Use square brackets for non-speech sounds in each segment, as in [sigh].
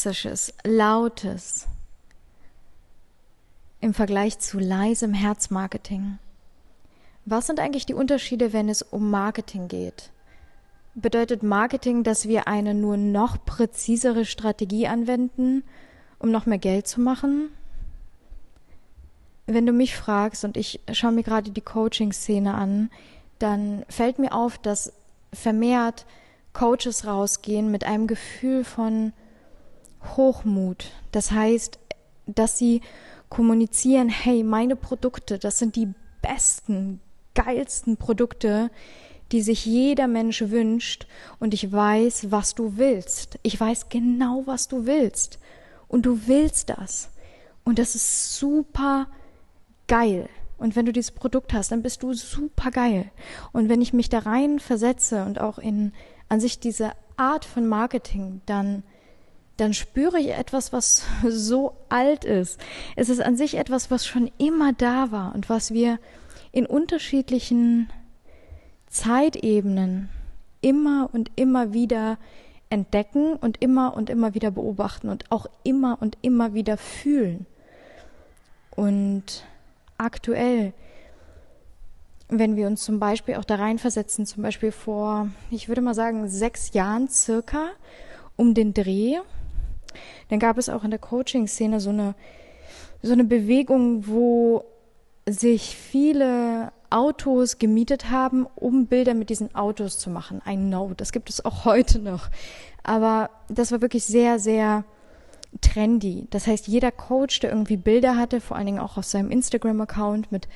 toxisches, lautes im Vergleich zu leisem Herzmarketing? Was sind eigentlich die Unterschiede, wenn es um Marketing geht? Bedeutet Marketing, dass wir eine nur noch präzisere Strategie anwenden, um noch mehr Geld zu machen? Wenn du mich fragst und ich schaue mir gerade die Coaching-Szene an, dann fällt mir auf, dass vermehrt Coaches rausgehen mit einem Gefühl von Hochmut. Das heißt, dass sie kommunizieren, hey, meine Produkte, das sind die besten, geilsten Produkte, die sich jeder Mensch wünscht und ich weiß, was du willst. Ich weiß genau, was du willst. Und du willst das. Und das ist super geil. Und wenn du dieses Produkt hast, dann bist du super geil. Und wenn ich mich da rein versetze und auch in an sich diese Art von Marketing, dann dann spüre ich etwas, was so alt ist. Es ist an sich etwas, was schon immer da war und was wir in unterschiedlichen Zeitebenen immer und immer wieder entdecken und immer und immer wieder beobachten und auch immer und immer wieder fühlen. Und aktuell, wenn wir uns zum Beispiel auch da reinversetzen, zum Beispiel vor, ich würde mal sagen, sechs Jahren circa um den Dreh, dann gab es auch in der Coaching-Szene so eine, so eine Bewegung, wo sich viele Autos gemietet haben, um Bilder mit diesen Autos zu machen. I know, das gibt es auch [laughs] heute noch. Aber das war wirklich sehr, sehr trendy. Das heißt, jeder Coach, der irgendwie Bilder hatte, vor allen Dingen auch auf seinem Instagram-Account mit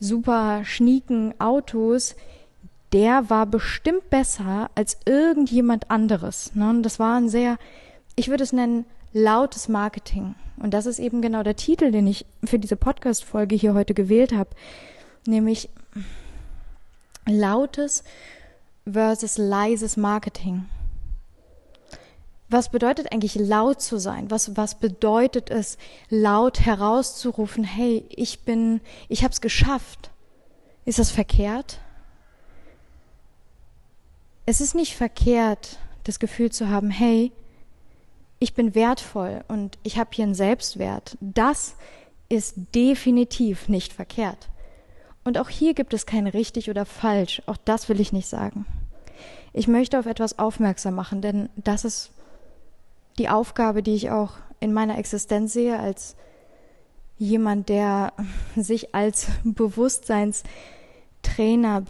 super schnieken Autos, der war bestimmt besser als irgendjemand anderes. Ne? Und das war ein sehr, ich würde es nennen, lautes Marketing. Und das ist eben genau der Titel, den ich für diese Podcast-Folge hier heute gewählt habe. Nämlich lautes versus leises Marketing. Was bedeutet eigentlich laut zu sein? Was, was bedeutet es, laut herauszurufen, hey, ich bin, ich habe es geschafft? Ist das verkehrt? Es ist nicht verkehrt, das Gefühl zu haben, hey, ich bin wertvoll und ich habe hier einen Selbstwert. Das ist definitiv nicht verkehrt. Und auch hier gibt es kein richtig oder falsch. Auch das will ich nicht sagen. Ich möchte auf etwas aufmerksam machen, denn das ist die Aufgabe, die ich auch in meiner Existenz sehe, als jemand, der sich als Bewusstseinstrainer,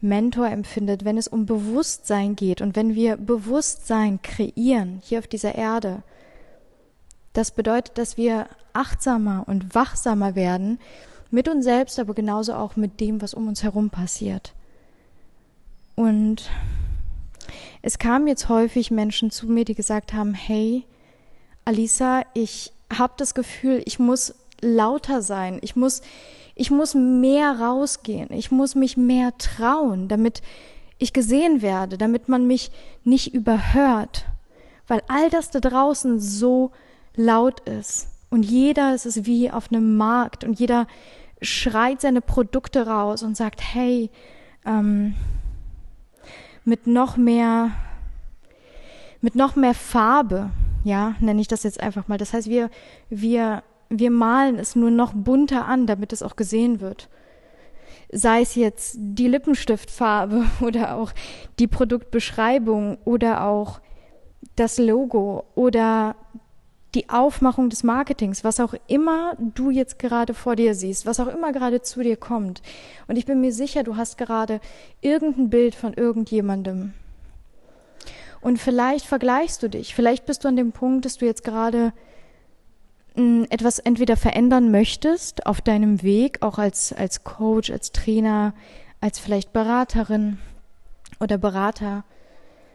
Bewusstseinsmentor empfindet, wenn es um Bewusstsein geht und wenn wir Bewusstsein kreieren hier auf dieser Erde. Das bedeutet, dass wir achtsamer und wachsamer werden mit uns selbst, aber genauso auch mit dem, was um uns herum passiert. Und es kamen jetzt häufig Menschen zu mir, die gesagt haben, hey, Alisa, ich habe das Gefühl, ich muss lauter sein, ich muss, ich muss mehr rausgehen, ich muss mich mehr trauen, damit ich gesehen werde, damit man mich nicht überhört, weil all das da draußen so laut ist. Und jeder ist es wie auf einem Markt. Und jeder schreit seine Produkte raus und sagt, hey, ähm, mit noch mehr, mit noch mehr Farbe, ja, nenne ich das jetzt einfach mal. Das heißt, wir, wir, wir malen es nur noch bunter an, damit es auch gesehen wird. Sei es jetzt die Lippenstiftfarbe [laughs] oder auch die Produktbeschreibung oder auch das Logo oder die Aufmachung des Marketings, was auch immer du jetzt gerade vor dir siehst, was auch immer gerade zu dir kommt. Und ich bin mir sicher, du hast gerade irgendein Bild von irgendjemandem. Und vielleicht vergleichst du dich, vielleicht bist du an dem Punkt, dass du jetzt gerade etwas entweder verändern möchtest auf deinem Weg, auch als, als Coach, als Trainer, als vielleicht Beraterin oder Berater.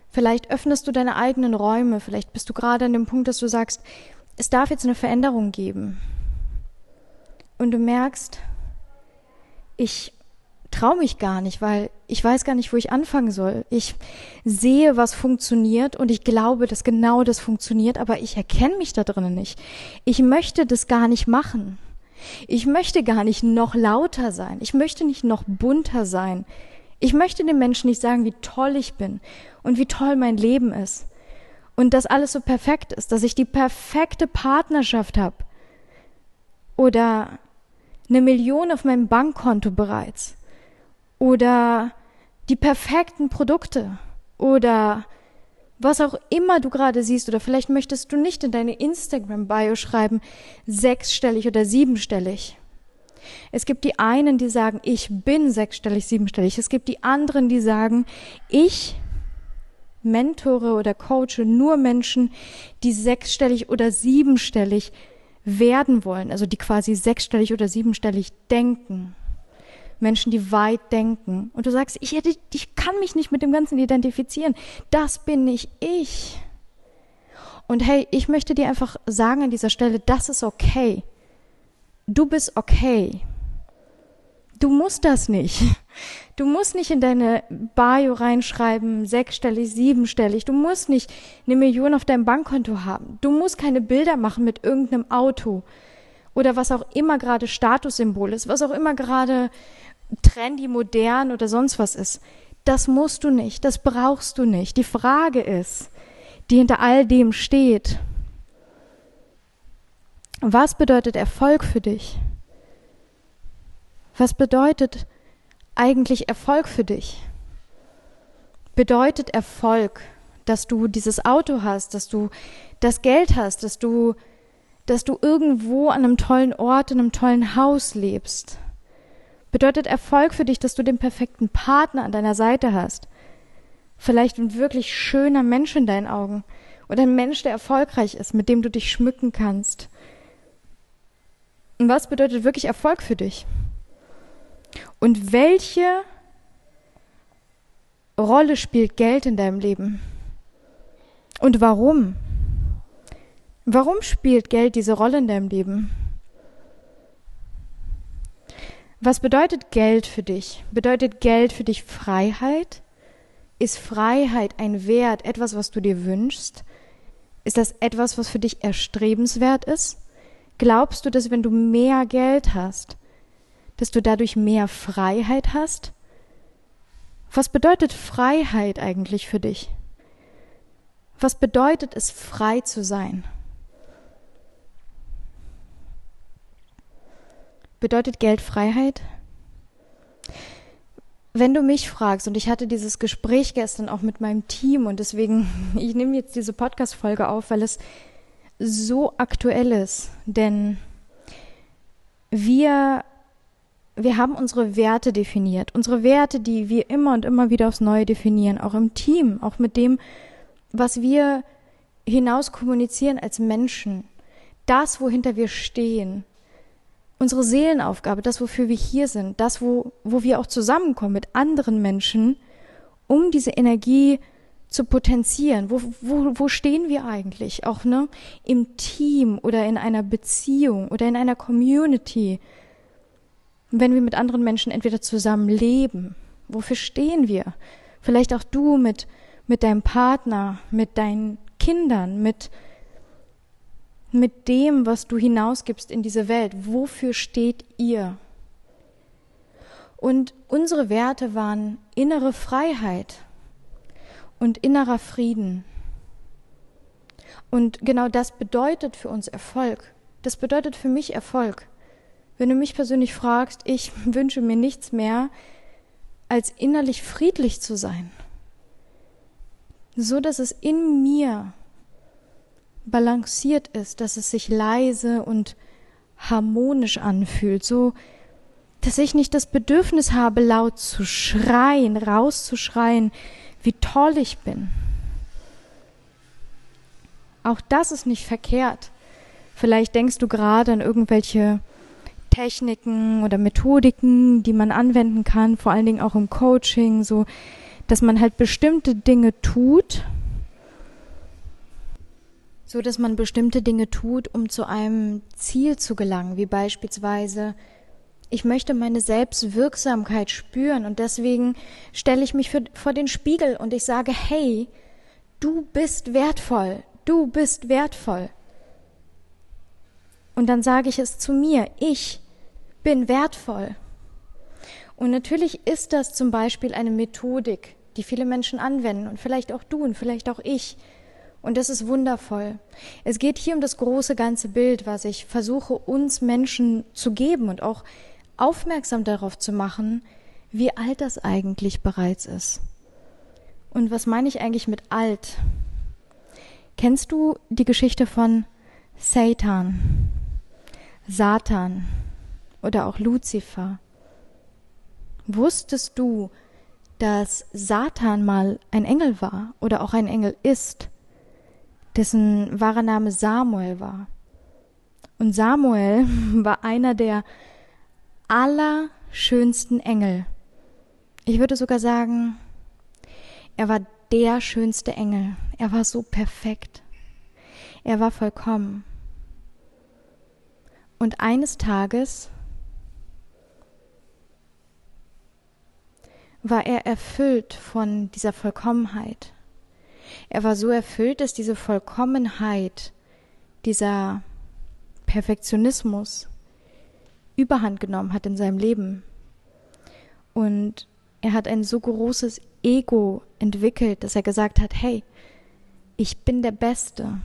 Vielleicht öffnest du deine eigenen Räume, vielleicht bist du gerade an dem Punkt, dass du sagst, es darf jetzt eine Veränderung geben. Und du merkst, ich traue mich gar nicht, weil ich weiß gar nicht, wo ich anfangen soll. Ich sehe, was funktioniert und ich glaube, dass genau das funktioniert, aber ich erkenne mich da drinnen nicht. Ich möchte das gar nicht machen. Ich möchte gar nicht noch lauter sein. Ich möchte nicht noch bunter sein. Ich möchte den Menschen nicht sagen, wie toll ich bin und wie toll mein Leben ist. und dass alles so perfekt ist, dass ich die perfekte Partnerschaft habe oder eine Million auf meinem Bankkonto bereits oder die perfekten Produkte oder was auch immer du gerade siehst oder vielleicht möchtest du nicht in deine Instagram-Bio schreiben, sechsstellig oder siebenstellig. Es gibt die einen, die sagen, ich bin sechsstellig, siebenstellig. Es gibt die anderen, die sagen, ich mentore oder coache nur Menschen, die sechsstellig oder siebenstellig werden wollen, also die quasi sechsstellig oder siebenstellig denken. Menschen, die weit denken. Und du sagst, ich, ich kann mich nicht mit dem Ganzen identifizieren. Das bin nicht ich. Und hey, ich möchte dir einfach sagen an dieser Stelle, das ist okay. Du bist okay. Du musst das nicht. Du musst nicht in deine Bio reinschreiben, sechsstellig, siebenstellig. Du musst nicht eine Million auf deinem Bankkonto haben. Du musst keine Bilder machen mit irgendeinem Auto oder was auch immer gerade Statussymbol ist, was auch immer gerade trendy, modern oder sonst was ist. Das musst du nicht, das brauchst du nicht. Die Frage ist, die hinter all dem steht, was bedeutet Erfolg für dich? Was bedeutet eigentlich Erfolg für dich? Bedeutet Erfolg, dass du dieses Auto hast, dass du das Geld hast, dass du, dass du irgendwo an einem tollen Ort, in einem tollen Haus lebst? Bedeutet Erfolg für dich, dass du den perfekten Partner an deiner Seite hast? Vielleicht ein wirklich schöner Mensch in deinen Augen oder ein Mensch, der erfolgreich ist, mit dem du dich schmücken kannst. Und was bedeutet wirklich Erfolg für dich? Und welche Rolle spielt Geld in deinem Leben? Und warum? Warum spielt Geld diese Rolle in deinem Leben? Was bedeutet Geld für dich? Bedeutet Geld für dich Freiheit? Ist Freiheit ein Wert, etwas, was du dir wünschst? Ist das etwas, was für dich erstrebenswert ist? Glaubst du, dass wenn du mehr Geld hast, dass du dadurch mehr Freiheit hast? Was bedeutet Freiheit eigentlich für dich? Was bedeutet es, frei zu sein? Bedeutet Geld Freiheit? Wenn du mich fragst, und ich hatte dieses Gespräch gestern auch mit meinem Team und deswegen, [laughs] ich nehme jetzt diese Podcast-Folge auf, weil es so aktuell ist, denn wir wir haben unsere Werte definiert. Unsere Werte, die wir immer und immer wieder aufs Neue definieren, auch im Team, auch mit dem, was wir hinaus kommunizieren als Menschen. Das, wohinter wir stehen. Unsere Seelenaufgabe, das, wofür wir hier sind, das, wo, wo wir auch zusammenkommen mit anderen Menschen, um diese Energie zu potenzieren. Wo, wo, wo stehen wir eigentlich? Auch ne, im Team oder in einer Beziehung oder in einer Community wenn wir mit anderen Menschen entweder zusammen leben, wofür stehen wir? Vielleicht auch du mit, mit deinem Partner, mit deinen Kindern, mit, mit dem, was du hinausgibst in diese Welt. Wofür steht ihr? Und unsere Werte waren innere Freiheit und innerer Frieden. Und genau das bedeutet für uns Erfolg. Das bedeutet für mich Erfolg. Wenn du mich persönlich fragst, ich [laughs] wünsche mir nichts mehr, als innerlich friedlich zu sein. So dass es in mir balanciert ist, dass es sich leise und harmonisch anfühlt, so dass ich nicht das Bedürfnis habe, laut zu schreien, rauszuschreien, wie toll ich bin. Auch das ist nicht verkehrt. Vielleicht denkst du gerade an irgendwelche Techniken oder Methodiken, die man anwenden kann, vor allen Dingen auch im Coaching, so dass man halt bestimmte Dinge tut, so dass man bestimmte Dinge tut, um zu einem Ziel zu gelangen, wie beispielsweise ich möchte meine Selbstwirksamkeit spüren und deswegen stelle ich mich für, vor den Spiegel und ich sage, hey, du bist wertvoll, du bist wertvoll. Und dann sage ich es zu mir, ich bin wertvoll. Und natürlich ist das zum Beispiel eine Methodik, die viele Menschen anwenden und vielleicht auch du und vielleicht auch ich, Und das ist wundervoll. Es geht hier um das große ganze Bild, was ich versuche uns Menschen zu geben und auch aufmerksam darauf zu machen, wie alt das eigentlich bereits ist. Und was meine ich eigentlich mit alt? Kennst du die Geschichte von Satan, Satan oder auch Luzifer? Wusstest du, dass Satan mal ein Engel war oder auch ein Engel ist, dessen wahrer Name Samuel war? Und Samuel [laughs] war einer der allerschönsten Engel. Ich würde sogar sagen, er war der schönste Engel. Er war so perfekt. Er war vollkommen. Und eines Tages war er erfüllt von dieser Vollkommenheit. Er war so erfüllt, dass diese Vollkommenheit, dieser Perfektionismus überhand genommen hat in seinem Leben. Und er hat ein so großes Ego entwickelt, dass er gesagt hat, hey, ich bin der Beste.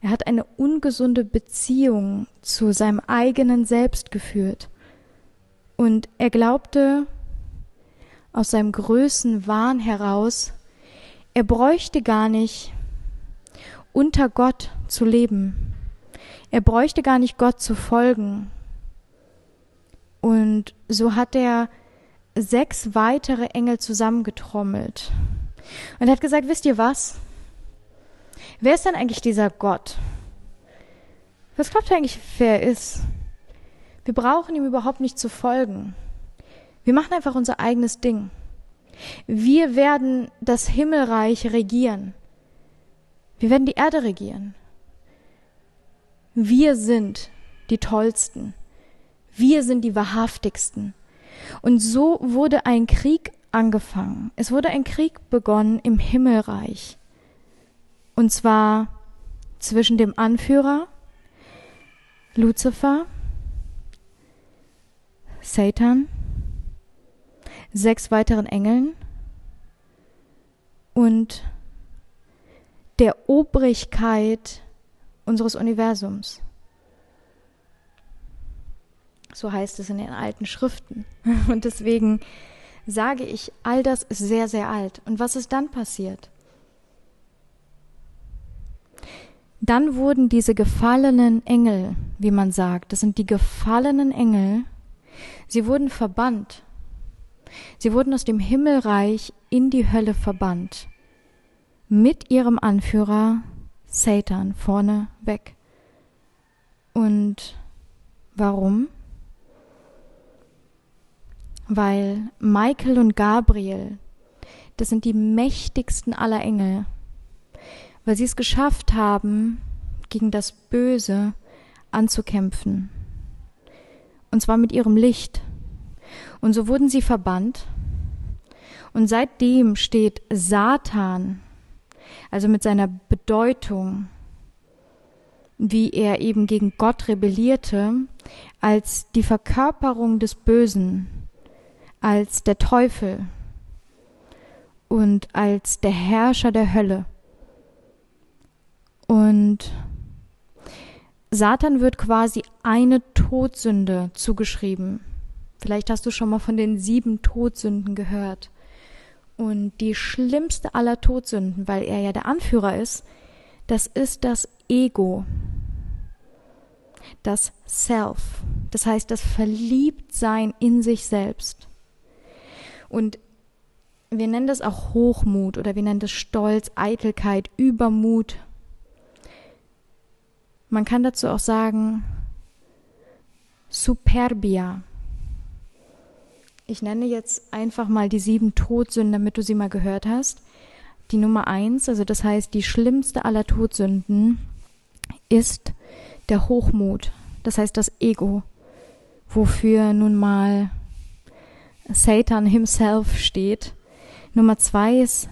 Er hat eine ungesunde Beziehung zu seinem eigenen Selbst geführt. Und er glaubte aus seinem Größenwahn heraus, er bräuchte gar nicht unter Gott zu leben. Er bräuchte gar nicht Gott zu folgen. Und so hat er sechs weitere Engel zusammengetrommelt. Und er hat gesagt, wisst ihr was? Wer ist denn eigentlich dieser Gott? Was glaubt ihr eigentlich, wer er ist? Wir brauchen ihm überhaupt nicht zu folgen. Wir machen einfach unser eigenes Ding. Wir werden das Himmelreich regieren. Wir werden die Erde regieren. Wir sind die Tollsten. Wir sind die Wahrhaftigsten. Und so wurde ein Krieg angefangen. Es wurde ein Krieg begonnen im Himmelreich. Und zwar zwischen dem Anführer Luzifer, Satan, sechs weiteren Engeln und der Obrigkeit unseres Universums. So heißt es in den alten Schriften. [laughs] Und deswegen sage ich, all das ist sehr, sehr alt. Und was ist dann passiert? Dann wurden diese gefallenen Engel, wie man sagt, das sind die gefallenen Engel, sie wurden verbannt. Sie wurden aus dem Himmelreich in die Hölle verbannt. Mit ihrem Anführer Satan vorne weg. Und warum? weil Michael und Gabriel, das sind die mächtigsten aller Engel, weil sie es geschafft haben, gegen das Böse anzukämpfen. Und zwar mit ihrem Licht. Und so wurden sie verbannt. Und seitdem steht Satan, also mit seiner Bedeutung, wie er eben gegen Gott rebellierte, als die Verkörperung des Bösen als der Teufel und als der Herrscher der Hölle. Und Satan wird quasi eine Todsünde zugeschrieben. Vielleicht hast du schon mal von den sieben Todsünden gehört. Und die schlimmste aller Todsünden, weil er ja der Anführer ist, das ist das Ego, das Self, das heißt das Verliebtsein in sich selbst. Und wir nennen das auch Hochmut oder wir nennen das Stolz, Eitelkeit, Übermut. Man kann dazu auch sagen Superbia. Ich nenne jetzt einfach mal die sieben Todsünden, damit du sie mal gehört hast. Die Nummer eins, also das heißt die schlimmste aller Todsünden, ist der Hochmut. Das heißt das Ego, wofür nun mal Satan himself steht. Nummer zwei ist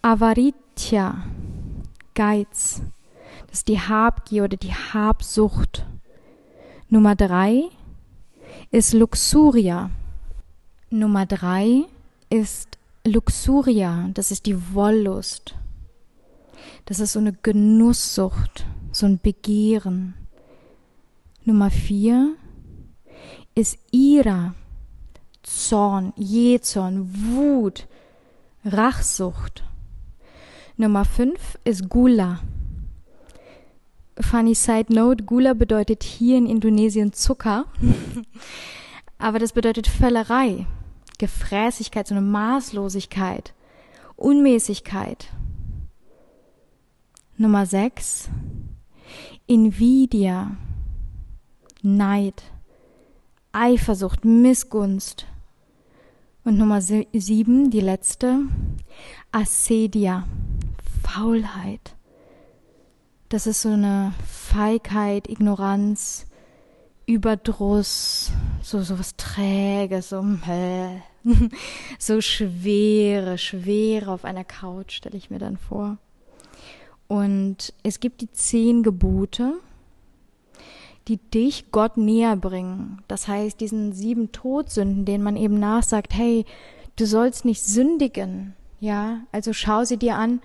Avaritya, Geiz. Das ist die Habgier oder die Habsucht. Nummer drei ist Luxuria. Nummer drei ist Luxuria, das ist die Wollust. Das ist so eine Genusssucht, so ein Begehren. Nummer vier ist Ira, Zorn, Jezorn, Wut, Rachsucht. Nummer fünf ist Gula. Funny side note, Gula bedeutet hier in Indonesien Zucker, [laughs] aber das bedeutet Völlerei, Gefräßigkeit, so eine Maßlosigkeit, Unmäßigkeit. Nummer sechs, Invidia, Neid, Eifersucht, Missgunst. Und Nummer sieben, die letzte, Assedia, Faulheit. Das ist so eine Feigheit, Ignoranz, Überdruss, so, so was Träges, so, äh, [laughs] so schwere, schwere auf einer Couch, stelle ich mir dann vor. Und es gibt die zehn Gebote, die dich Gott näher bringen. Das heißt, diesen sieben Todsünden, denen man eben nachsagt, hey, du sollst nicht sündigen. Ja, also schau sie dir an,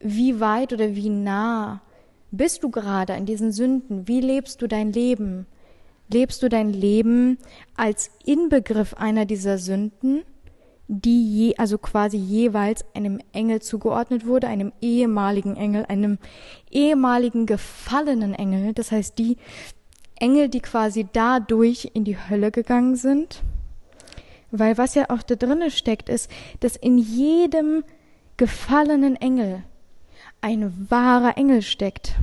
wie weit oder wie nah bist du gerade an diesen Sünden? Wie lebst du dein Leben? Lebst du dein Leben als Inbegriff einer dieser Sünden, die je, also quasi jeweils einem Engel zugeordnet wurde, einem ehemaligen Engel, einem ehemaligen gefallenen Engel, das heißt die Engel, die quasi dadurch in die Hölle gegangen sind? Weil was ja auch da drinnen steckt, ist, dass in jedem gefallenen Engel ein wahrer Engel steckt.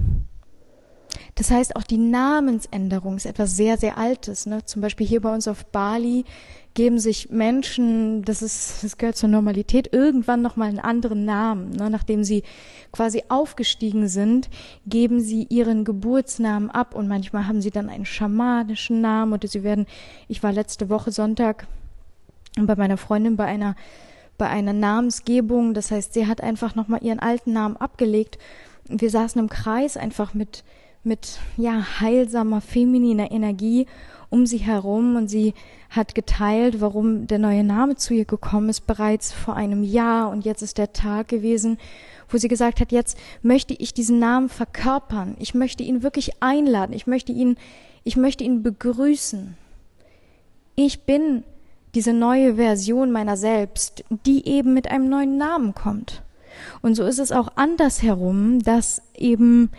Das heißt, auch die Namensänderung ist etwas sehr, sehr Altes. Ne? Zum Beispiel hier bei uns auf Bali geben sich Menschen, das ist, das gehört zur Normalität, irgendwann nochmal einen anderen Namen. Ne? Nachdem sie quasi aufgestiegen sind, geben sie ihren Geburtsnamen ab und manchmal haben sie dann einen schamanischen Namen oder sie werden, ich war letzte Woche Sonntag bei meiner Freundin bei einer bei einer Namensgebung. Das heißt, sie hat einfach nochmal ihren alten Namen abgelegt. Wir saßen im Kreis einfach mit, mit, ja, heilsamer, femininer Energie um sie herum und sie hat geteilt, warum der neue Name zu ihr gekommen ist, bereits vor einem Jahr und jetzt ist der Tag gewesen, wo sie gesagt hat, jetzt möchte ich diesen Namen verkörpern. Ich möchte ihn wirklich einladen. Ich möchte ihn, ich möchte ihn begrüßen. Ich bin diese neue Version meiner selbst, die eben mit einem neuen Namen kommt. Und so ist es auch andersherum, dass eben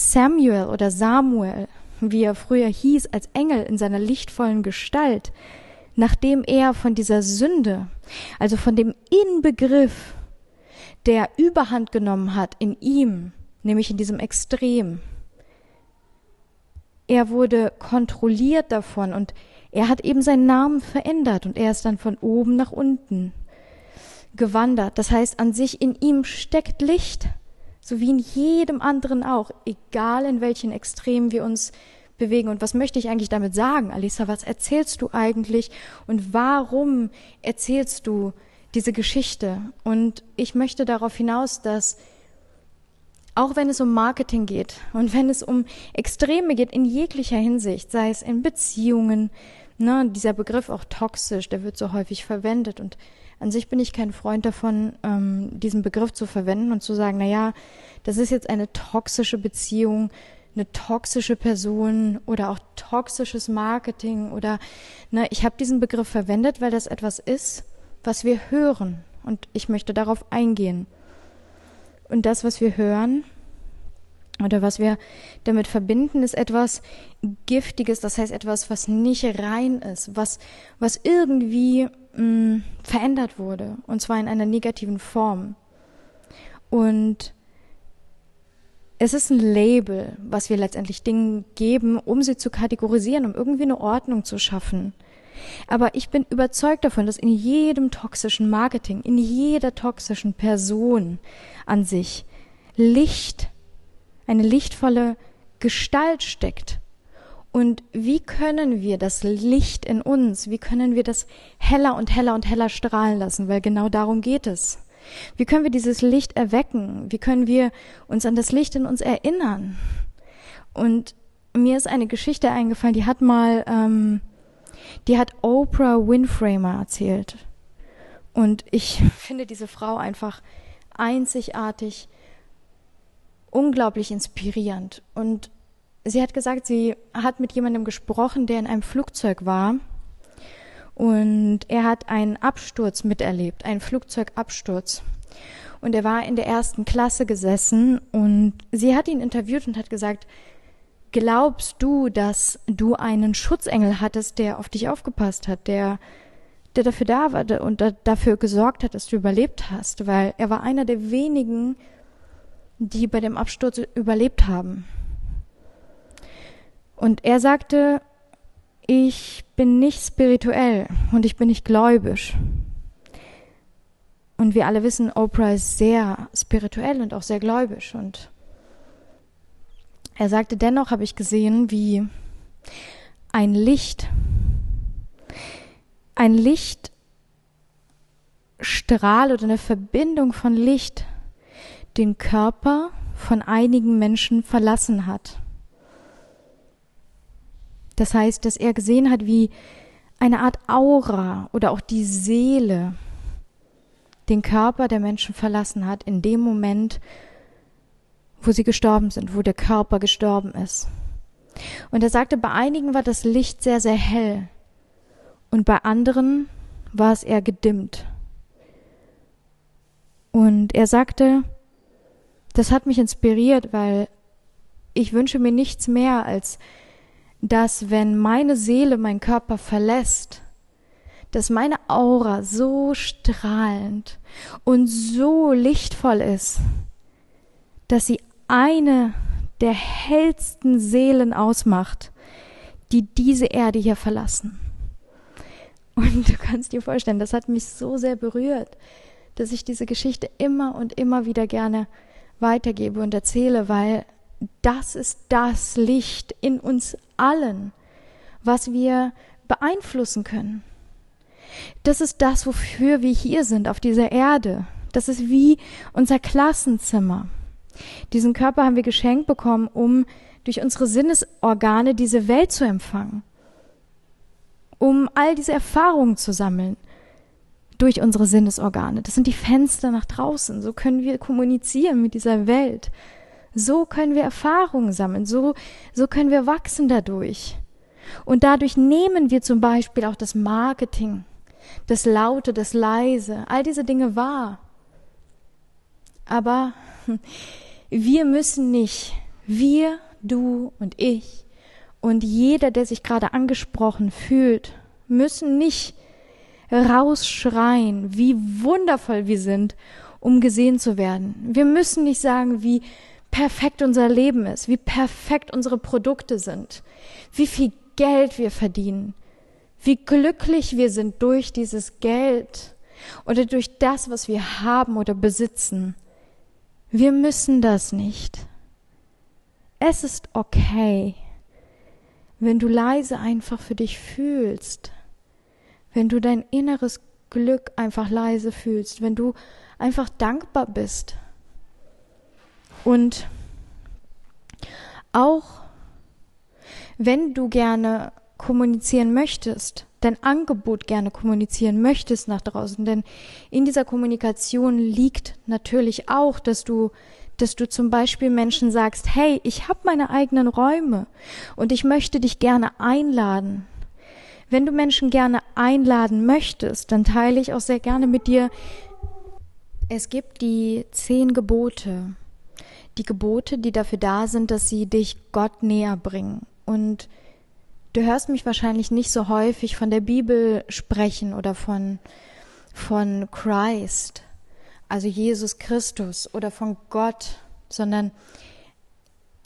Samuel oder Samuel, wie er früher hieß, als Engel in seiner lichtvollen Gestalt, nachdem er von dieser Sünde, also von dem Inbegriff, der Überhand genommen hat in ihm, nämlich in diesem Extrem, er wurde kontrolliert davon und er hat eben seinen Namen verändert und er ist dann von oben nach unten gewandert. Das heißt, an sich in ihm steckt Licht, so wie in jedem anderen auch, egal in welchen Extremen wir uns bewegen. Und was möchte ich eigentlich damit sagen, Alisa? Was erzählst du eigentlich und warum erzählst du diese Geschichte? Und ich möchte darauf hinaus, dass auch wenn es um Marketing geht und wenn es um Extreme geht in jeglicher Hinsicht, sei es in Beziehungen, ne, dieser Begriff auch toxisch, der wird so häufig verwendet und an sich bin ich kein Freund davon, ähm, diesen Begriff zu verwenden und zu sagen, na ja, das ist jetzt eine toxische Beziehung, eine toxische Person oder auch toxisches Marketing oder ne, ich habe diesen Begriff verwendet, weil das etwas ist, was wir hören und ich möchte darauf eingehen. Und das, was wir hören, oder was wir damit verbinden, ist etwas Giftiges, das heißt etwas, was nicht rein ist, was, was irgendwie mh, mm, verändert wurde, und zwar in einer negativen Form. Und es ist ein Label, was wir letztendlich Dingen geben, um sie zu kategorisieren, um irgendwie eine Ordnung zu schaffen. Aber ich bin überzeugt davon, dass in jedem toxischen Marketing, in jeder toxischen Person an sich Licht eine lichtvolle Gestalt steckt. Und wie können wir das Licht in uns, wie können wir das heller und heller und heller strahlen lassen, weil genau darum geht es. Wie können wir dieses Licht erwecken? Wie können wir uns an das Licht in uns erinnern? Und mir ist eine Geschichte eingefallen, die hat mal, ähm, die hat Oprah Winfrey mal erzählt. Und ich [laughs] finde diese Frau einfach einzigartig unglaublich inspirierend. Und sie hat gesagt, sie hat mit jemandem gesprochen, der in einem Flugzeug war. Und er hat einen Absturz miterlebt, einen Flugzeugabsturz. Und er war in der ersten Klasse gesessen und sie hat ihn interviewt und hat gesagt, glaubst du, dass du einen Schutzengel hattest, der auf dich aufgepasst hat, der, der dafür da war und dafür gesorgt hat, dass du überlebt hast? Weil er war einer der wenigen, die bei dem Absturz überlebt haben. Und er sagte, ich bin nicht spirituell und ich bin nicht gläubisch. Und wir alle wissen, Oprah ist sehr spirituell und auch sehr gläubisch. Und er sagte, dennoch habe ich gesehen, wie ein Licht, ein Lichtstrahl oder eine Verbindung von Licht den Körper von einigen Menschen verlassen hat. Das heißt, dass er gesehen hat, wie eine Art Aura oder auch die Seele den Körper der Menschen verlassen hat in dem Moment, wo sie gestorben sind, wo der Körper gestorben ist. Und er sagte, bei einigen war das Licht sehr, sehr hell und bei anderen war es eher gedimmt. Und er sagte, das hat mich inspiriert, weil ich wünsche mir nichts mehr, als dass wenn meine Seele meinen Körper verlässt, dass meine Aura so strahlend und so lichtvoll ist, dass sie eine der hellsten Seelen ausmacht, die diese Erde hier verlassen. Und du kannst dir vorstellen, das hat mich so sehr berührt, dass ich diese Geschichte immer und immer wieder gerne weitergebe und erzähle, weil das ist das Licht in uns allen, was wir beeinflussen können. Das ist das, wofür wir hier sind auf dieser Erde. Das ist wie unser Klassenzimmer. Diesen Körper haben wir geschenkt bekommen, um durch unsere Sinnesorgane diese Welt zu empfangen, um all diese Erfahrungen zu sammeln durch unsere Sinnesorgane. Das sind die Fenster nach draußen. So können wir kommunizieren mit dieser Welt. So können wir Erfahrungen sammeln. So, so können wir wachsen dadurch. Und dadurch nehmen wir zum Beispiel auch das Marketing, das Laute, das Leise, all diese Dinge wahr. Aber [laughs] wir müssen nicht, wir, du und ich und jeder, der sich gerade angesprochen fühlt, müssen nicht rausschreien, wie wundervoll wir sind, um gesehen zu werden. Wir müssen nicht sagen, wie perfekt unser Leben ist, wie perfekt unsere Produkte sind, wie viel Geld wir verdienen, wie glücklich wir sind durch dieses Geld oder durch das, was wir haben oder besitzen. Wir müssen das nicht. Es ist okay, wenn du leise einfach für dich fühlst, wenn du dein inneres Glück einfach leise fühlst, wenn du einfach dankbar bist. Und auch wenn du gerne kommunizieren möchtest, dein Angebot gerne kommunizieren möchtest nach draußen, denn in dieser Kommunikation liegt natürlich auch, dass du dass du zum Beispiel Menschen sagst, hey, ich habe meine eigenen Räume und ich möchte dich gerne einladen. Wenn du Menschen gerne einladen möchtest, dann teile ich auch sehr gerne mit dir. Es gibt die zehn Gebote. Die Gebote, die dafür da sind, dass sie dich Gott näher bringen. Und Du hörst mich wahrscheinlich nicht so häufig von der Bibel sprechen oder von, von Christ, also Jesus Christus oder von Gott, sondern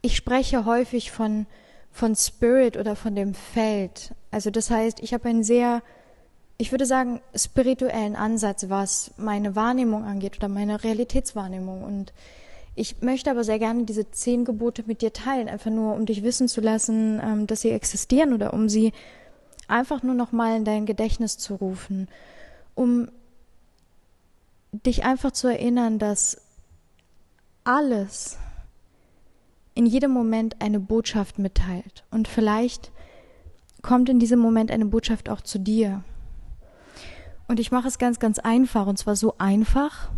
ich spreche häufig von, von Spirit oder von dem Feld. Also das heißt, ich habe einen sehr, ich würde sagen, spirituellen Ansatz, was meine Wahrnehmung angeht oder meine Realitätswahrnehmung. Und ich möchte aber sehr gerne diese zehn Gebote mit dir teilen, einfach nur, um dich wissen zu lassen, ähm, dass sie existieren oder um sie einfach nur noch mal in dein Gedächtnis zu rufen, um dich einfach zu erinnern, dass alles in jedem Moment eine Botschaft mitteilt und vielleicht kommt in diesem Moment eine Botschaft auch zu dir. Und ich mache es ganz, ganz einfach und zwar so einfach,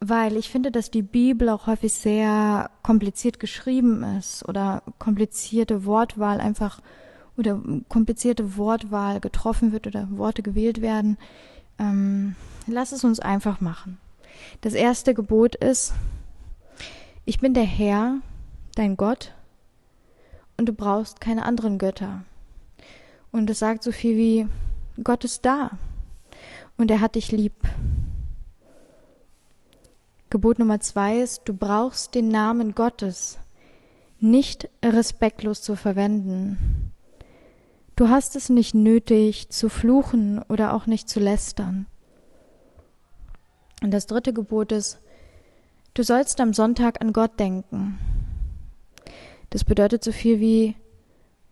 weil ich finde, dass die Bibel auch häufig sehr kompliziert geschrieben ist oder komplizierte Wortwahl einfach oder komplizierte Wortwahl getroffen wird oder Worte gewählt werden. Ähm, lass es uns einfach machen. Das erste Gebot ist, ich bin der Herr, dein Gott, und du brauchst keine anderen Götter. Und es sagt so viel wie, Gott ist da und er hat dich lieb. Gebot Nummer zwei ist, du brauchst den Namen Gottes nicht respektlos zu verwenden. Du hast es nicht nötig zu fluchen oder auch nicht zu lästern. Und das dritte Gebot ist, du sollst am Sonntag an Gott denken. Das bedeutet so viel wie,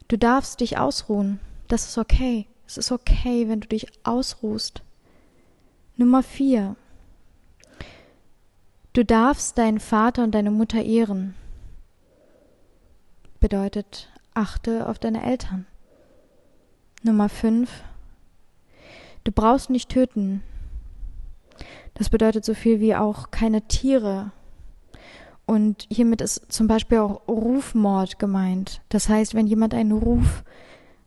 du darfst dich ausruhen. Das ist okay. Es ist okay, wenn du dich ausruhst. Nummer vier. Du darfst deinen Vater und deine Mutter ehren. Bedeutet, achte auf deine Eltern. Nummer fünf. Du brauchst nicht töten. Das bedeutet so viel wie auch keine Tiere. Und hiermit ist zum Beispiel auch Rufmord gemeint. Das heißt, wenn jemand einen Ruf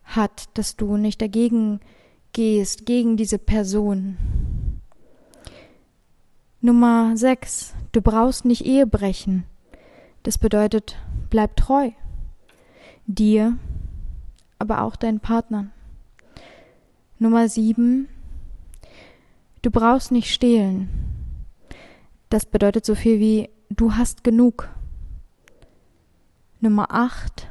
hat, dass du nicht dagegen gehst, gegen diese Person. Nummer 6. Du brauchst nicht Ehe brechen. Das bedeutet, bleib treu. Dir, aber auch deinen Partnern. Nummer 7. Du brauchst nicht stehlen. Das bedeutet so viel wie, du hast genug. Nummer 8.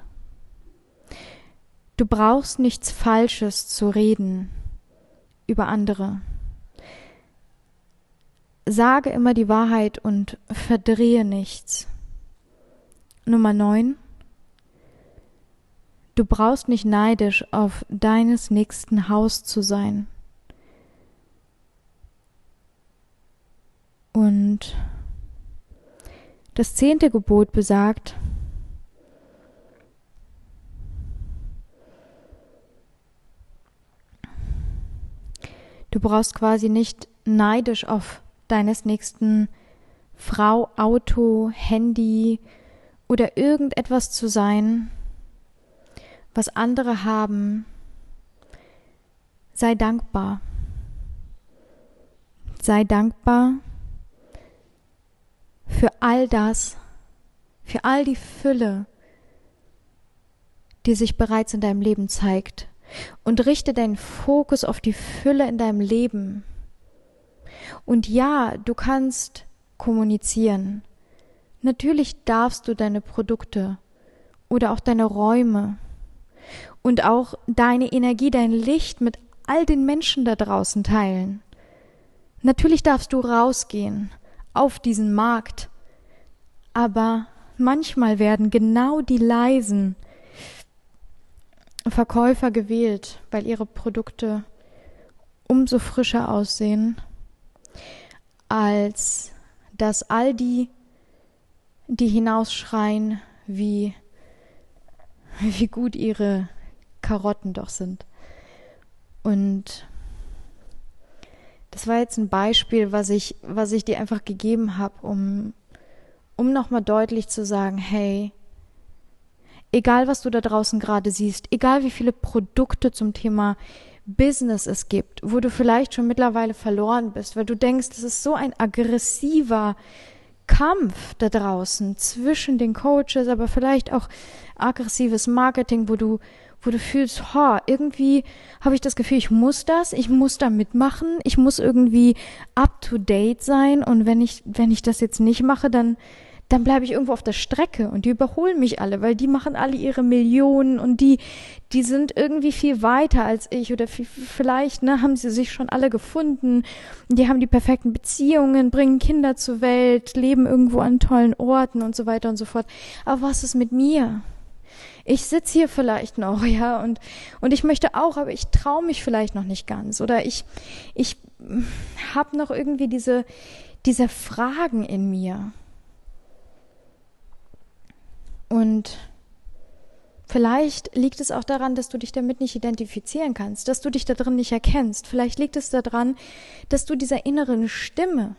Du brauchst nichts Falsches zu reden über andere. Sage immer die Wahrheit und verdrehe nichts. Nummer 9. Du brauchst nicht neidisch auf deines nächsten Haus zu sein. Und das zehnte Gebot besagt, Du brauchst quasi nicht neidisch auf deines nächsten Frau, Auto, Handy oder irgendetwas zu sein, was andere haben. Sei dankbar. Sei dankbar für all das, für all die Fülle, die sich bereits in deinem Leben zeigt und richte deinen Fokus auf die Fülle in deinem Leben. Und ja, du kannst kommunizieren. Natürlich darfst du deine Produkte oder auch deine Räume und auch deine Energie, dein Licht mit all den Menschen da draußen teilen. Natürlich darfst du rausgehen auf diesen Markt, aber manchmal werden genau die leisen, Verkäufer gewählt, weil ihre Produkte umso frischer aussehen, als dass all die, die hinausschreien, wie, wie gut ihre Karotten doch sind. Und das war jetzt ein Beispiel, was ich, was ich dir einfach gegeben habe, um, um nochmal deutlich zu sagen, hey, egal was du da draußen gerade siehst, egal wie viele Produkte zum Thema Business es gibt, wo du vielleicht schon mittlerweile verloren bist, weil du denkst, es ist so ein aggressiver Kampf da draußen zwischen den Coaches, aber vielleicht auch aggressives Marketing, wo du wo du fühlst, ha, irgendwie habe ich das Gefühl, ich muss das, ich muss da mitmachen, ich muss irgendwie up to date sein und wenn ich wenn ich das jetzt nicht mache, dann dann bleibe ich irgendwo auf der Strecke und die überholen mich alle, weil die machen alle ihre Millionen und die, die sind irgendwie viel weiter als ich oder vielleicht, ne, haben sie sich schon alle gefunden. Die haben die perfekten Beziehungen, bringen Kinder zur Welt, leben irgendwo an tollen Orten und so weiter und so fort. Aber was ist mit mir? Ich sitz hier vielleicht noch, [laughs] ja, und, und ich möchte auch, aber ich traue mich vielleicht noch nicht ganz. Oder ich, ich habe noch irgendwie diese, diese Fragen in mir. Und vielleicht liegt es auch daran, dass du dich damit nicht identifizieren kannst, dass du dich da drin nicht erkennst. Vielleicht liegt es daran, dass du dieser inneren Stimme,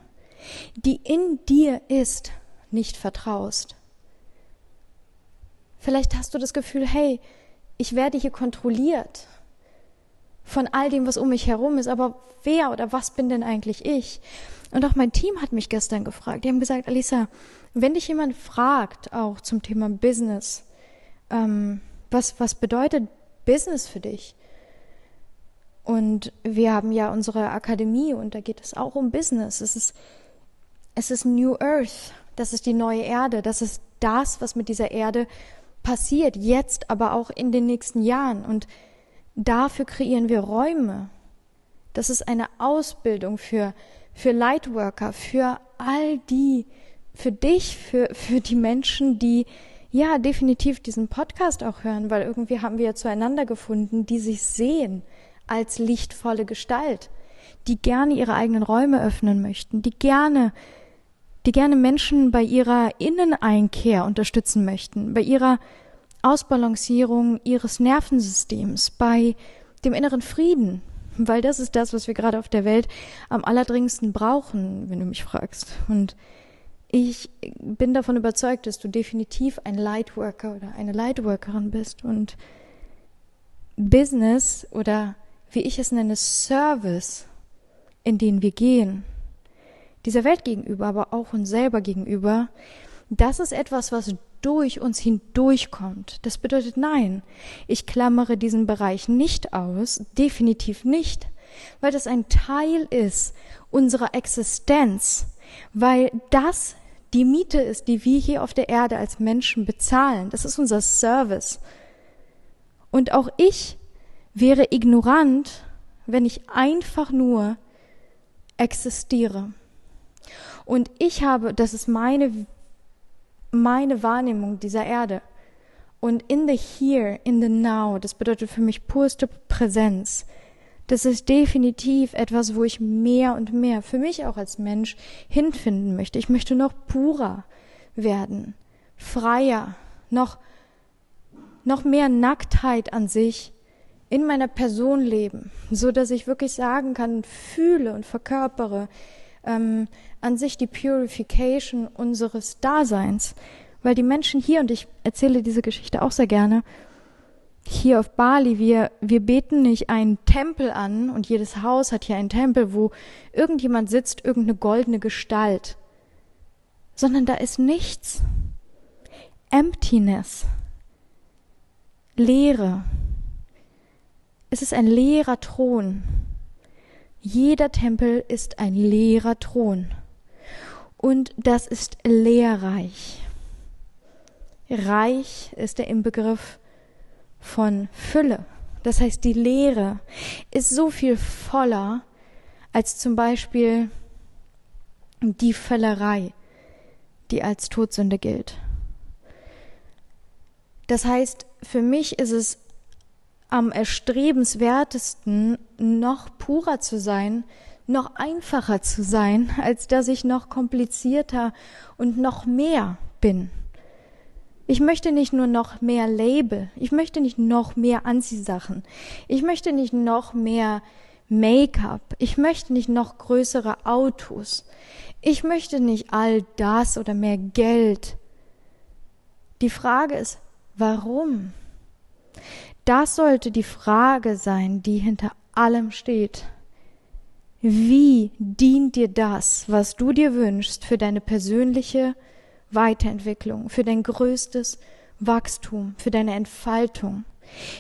die in dir ist, nicht vertraust. Vielleicht hast du das Gefühl, hey, ich werde hier kontrolliert von all dem, was um mich herum ist, aber wer oder was bin denn eigentlich ich? Und auch mein Team hat mich gestern gefragt. Die haben gesagt, Alisa, wenn dich jemand fragt, auch zum Thema Business, ähm, was, was bedeutet Business für dich? Und wir haben ja unsere Akademie und da geht es auch um Business. Es ist, es ist New Earth. Das ist die neue Erde. Das ist das, was mit dieser Erde passiert. Jetzt, aber auch in den nächsten Jahren. Und dafür kreieren wir Räume. Das ist eine Ausbildung für, für Lightworker, für all die, für dich, für, für die Menschen, die ja definitiv diesen Podcast auch hören, weil irgendwie haben wir ja zueinander gefunden, die sich sehen als lichtvolle Gestalt, die gerne ihre eigenen Räume öffnen möchten, die gerne die gerne Menschen bei ihrer Inneneinkehr unterstützen möchten, bei ihrer Ausbalancierung ihres Nervensystems, bei dem inneren Frieden, weil das ist das, was wir gerade auf der Welt am allerdringendsten brauchen, wenn du mich fragst. Und ich bin davon überzeugt, dass du definitiv ein Lightworker oder eine Lightworkerin bist und Business oder wie ich es nenne, Service, in den wir gehen, dieser Welt gegenüber, aber auch uns selber gegenüber, das ist etwas, was durch uns hindurchkommt. Das bedeutet nein, ich klammere diesen Bereich nicht aus, definitiv nicht, weil das ein Teil ist unserer Existenz, weil das die Miete ist, die wir hier auf der Erde als Menschen bezahlen. Das ist unser Service. Und auch ich wäre ignorant, wenn ich einfach nur existiere. Und ich habe, das ist meine, meine Wahrnehmung dieser Erde. Und in the here, in the now, das bedeutet für mich purste Präsenz. Das ist definitiv etwas, wo ich mehr und mehr für mich auch als Mensch hinfinden möchte. Ich möchte noch purer werden, freier, noch, noch mehr Nacktheit an sich in meiner Person leben, so dass ich wirklich sagen kann, fühle und verkörpere ähm, an sich die Purification unseres Daseins, weil die Menschen hier und ich erzähle diese Geschichte auch sehr gerne. Hier auf Bali, wir, wir beten nicht einen Tempel an und jedes Haus hat hier einen Tempel, wo irgendjemand sitzt, irgendeine goldene Gestalt, sondern da ist nichts. Emptiness. Leere. Es ist ein leerer Thron. Jeder Tempel ist ein leerer Thron. Und das ist lehrreich. Reich ist der Inbegriff von Fülle. Das heißt, die Lehre ist so viel voller als zum Beispiel die Völlerei, die als Todsünde gilt. Das heißt, für mich ist es am erstrebenswertesten, noch purer zu sein, noch einfacher zu sein, [laughs] als dass ich noch komplizierter und noch mehr bin. Ich möchte nicht nur noch mehr Label, ich möchte nicht noch mehr Anziehsachen, ich möchte nicht noch mehr Make-up, ich möchte nicht noch größere Autos, ich möchte nicht all das oder mehr Geld. Die Frage ist, warum? Das sollte die Frage sein, die hinter allem steht. Wie dient dir das, was du dir wünschst für deine persönliche Weiterentwicklung, für dein größtes Wachstum, für deine Entfaltung?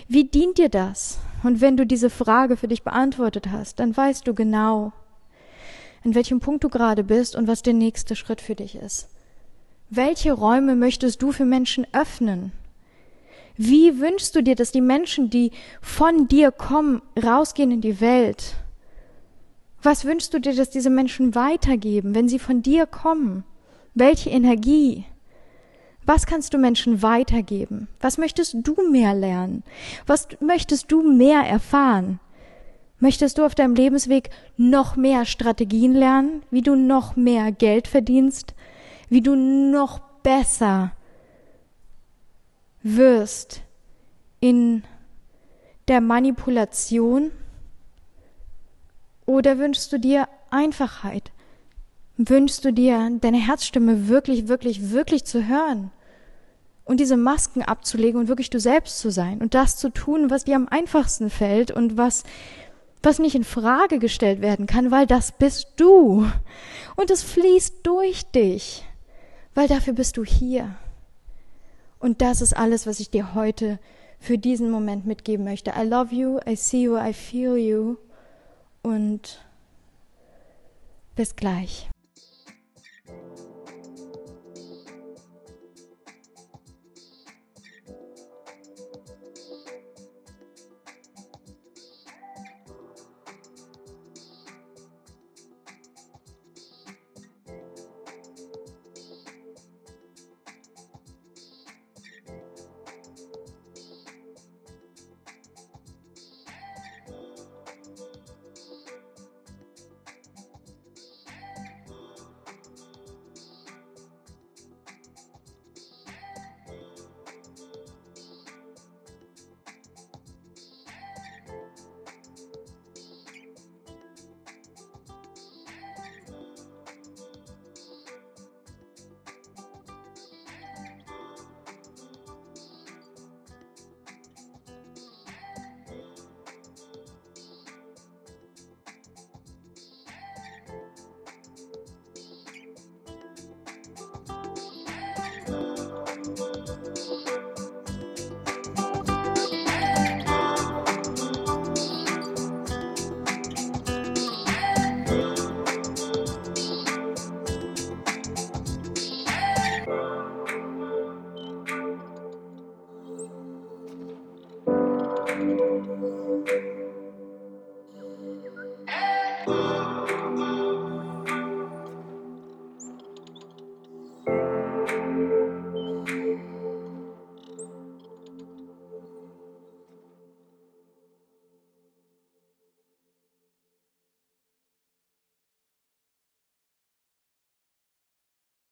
Wie dient dir das? Und wenn du diese Frage für dich beantwortet hast, dann weißt du genau, an welchem Punkt du gerade bist und was der nächste Schritt für dich ist. Welche Räume möchtest du für Menschen öffnen? Wie wünschst du dir, dass die Menschen, die von dir kommen, rausgehen in die Welt? Was wünschst du dir, dass diese Menschen weitergeben, wenn sie von dir kommen? Welche Energie? Was kannst du Menschen weitergeben? Was möchtest du mehr lernen? Was möchtest du mehr erfahren? Möchtest du auf deinem Lebensweg noch mehr Strategien lernen, wie du noch mehr Geld verdienst, wie du noch besser wirst in der Manipulation? Oder wünschst du dir Einfachheit, Wünschst du dir, deine Herzstimme wirklich, wirklich, wirklich zu hören? Und diese Masken abzulegen und wirklich du selbst zu sein und das zu tun, was dir am einfachsten fällt und was, was nicht in Frage gestellt werden kann, weil das bist du. Und es fließt durch dich, weil dafür bist du hier. Und das ist alles, was ich dir heute für diesen Moment mitgeben möchte. I love you, I see you, I feel you. Und bis gleich.